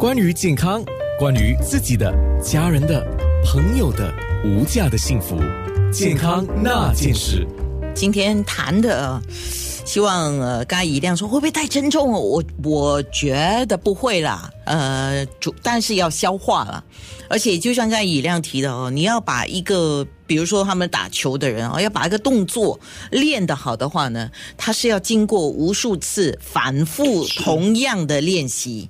关于健康，关于自己的、家人的、朋友的无价的幸福，健康那件事。今天谈的，希望呃，刚才以亮说会不会太沉重哦？我我觉得不会啦，呃，主但是要消化了，而且就像刚才以亮提的哦，你要把一个，比如说他们打球的人哦，要把一个动作练得好的话呢，他是要经过无数次反复同样的练习。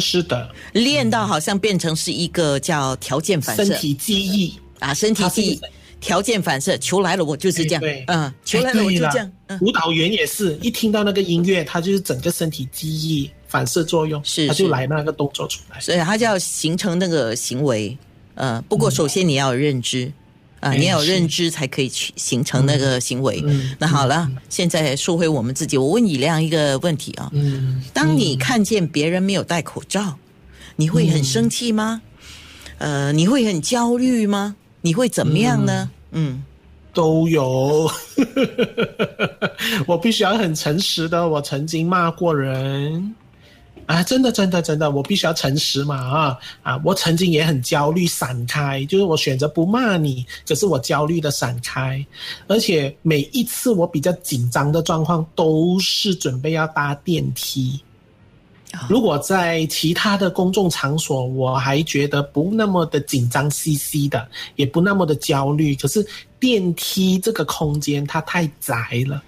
是的，练到好像变成是一个叫条件反射，身体记忆。啊，身体记忆，条件反射，球来了我就是这样，对。嗯，球来了我就这样。嗯。舞蹈员也是一听到那个音乐，他就是整个身体记忆反射作用，是他就来那个动作出来，所以他就要形成那个行为。嗯，不过首先你要有认知。啊，你要有认知才可以去形成那个行为。那好了，现在说回我们自己，我问以亮一个问题啊。嗯，当你看见别人没有戴口罩，你会很生气吗？呃，你会很焦虑吗？你会怎么样呢？嗯，都有。我必须要很诚实的，我曾经骂过人。啊，真的，真的，真的，我必须要诚实嘛啊啊！我曾经也很焦虑，闪开，就是我选择不骂你，可是我焦虑的闪开，而且每一次我比较紧张的状况都是准备要搭电梯。如果在其他的公众场所，我还觉得不那么的紧张兮兮的，也不那么的焦虑，可是电梯这个空间它太窄了。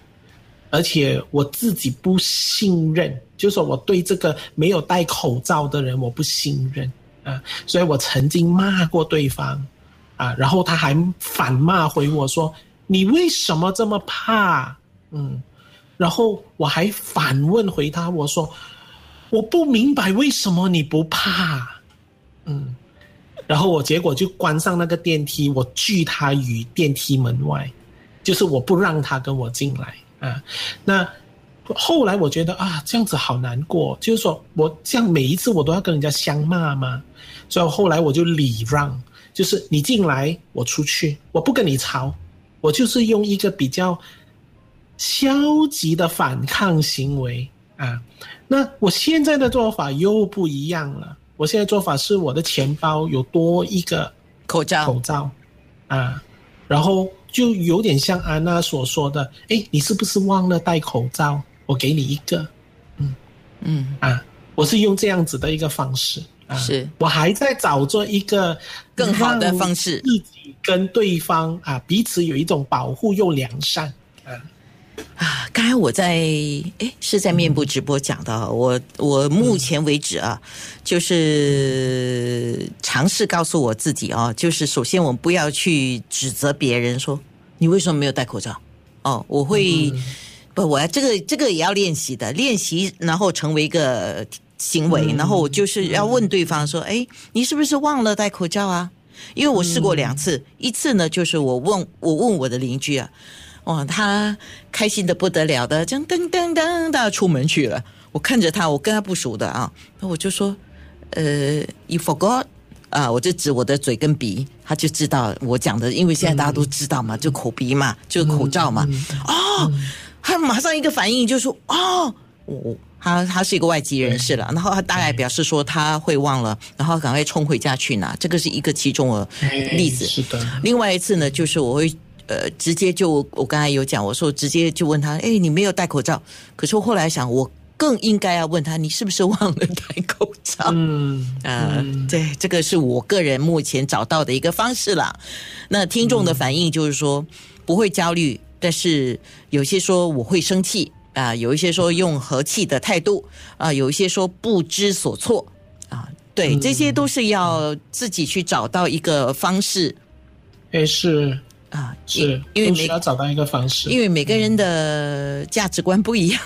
而且我自己不信任，就是说我对这个没有戴口罩的人我不信任啊，所以我曾经骂过对方，啊，然后他还反骂回我说：“你为什么这么怕？”嗯，然后我还反问回他，我说：“我不明白为什么你不怕？”嗯，然后我结果就关上那个电梯，我拒他于电梯门外，就是我不让他跟我进来。啊，那后来我觉得啊，这样子好难过。就是说我这样每一次我都要跟人家相骂吗？所以后来我就礼让，就是你进来，我出去，我不跟你吵，我就是用一个比较消极的反抗行为啊。那我现在的做法又不一样了，我现在做法是我的钱包有多一个口罩，口罩啊，然后。就有点像安娜所说的，哎，你是不是忘了戴口罩？我给你一个，嗯。嗯。啊，我是用这样子的一个方式。啊，是。我还在找着一个更好的方式，自己跟对方啊彼此有一种保护又良善。啊，刚才我在哎是在面部直播讲的，我我目前为止啊，就是尝试告诉我自己啊，就是首先我们不要去指责别人说你为什么没有戴口罩哦，我会不我要这个这个也要练习的练习，然后成为一个行为，然后我就是要问对方说，哎，你是不是忘了戴口罩啊？因为我试过两次，一次呢就是我问我问我的邻居啊。哇，他开心的不得了的，这样噔噔噔的出门去了。我看着他，我跟他不熟的啊，那我就说，呃，you forgot 啊，我就指我的嘴跟鼻，他就知道我讲的，因为现在大家都知道嘛，就口鼻嘛，就口罩嘛。哦，他马上一个反应就说，哦，我他他是一个外籍人士了，然后他大概表示说他会忘了，然后赶快冲回家去拿。这个是一个其中的例子。是的。另外一次呢，就是我会。呃，直接就我刚才有讲，我说直接就问他，哎，你没有戴口罩。可是我后来想，我更应该要问他，你是不是忘了戴口罩？嗯，呃，对，这个是我个人目前找到的一个方式了。那听众的反应就是说不会焦虑，但是有些说我会生气啊，有一些说用和气的态度啊，有一些说不知所措啊，对，这些都是要自己去找到一个方式。哎，是。啊，是因为需要找到一个方式，因为每个人的价值观不一样。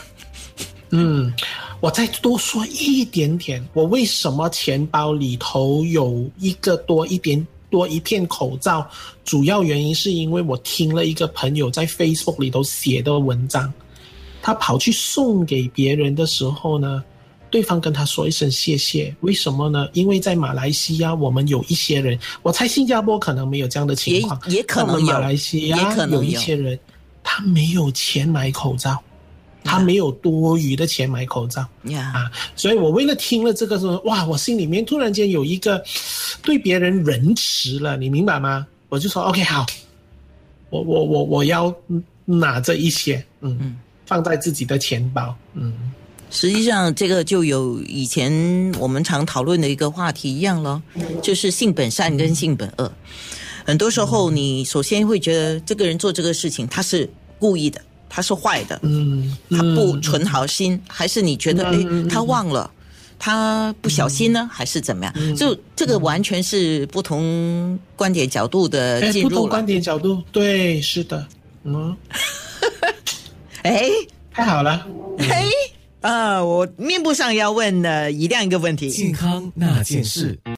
嗯，我再多说一点点，我为什么钱包里头有一个多一点多一片口罩？主要原因是因为我听了一个朋友在 Facebook 里头写的文章，他跑去送给别人的时候呢。对方跟他说一声谢谢，为什么呢？因为在马来西亚，我们有一些人，我猜新加坡可能没有这样的情况，也可能马来西亚有一些人，他没有钱买口罩，他没有多余的钱买口罩呀，啊，所以我为了听了这个说，哇，我心里面突然间有一个对别人仁慈了，你明白吗？我就说 OK 好，我我我我要拿这一些，嗯，放在自己的钱包，嗯。实际上，这个就有以前我们常讨论的一个话题一样咯，就是性本善跟性本恶。很多时候，你首先会觉得这个人做这个事情他是故意的，他是坏的，嗯，他不存好心，还是你觉得诶他忘了，他不小心呢，还是怎么样？就这个完全是不同观点角度的哎，进入了。不同观。点角度，对，是的，嗯，哎？太好了，嘿啊，我面部上要问的一样一个问题，健康那件事。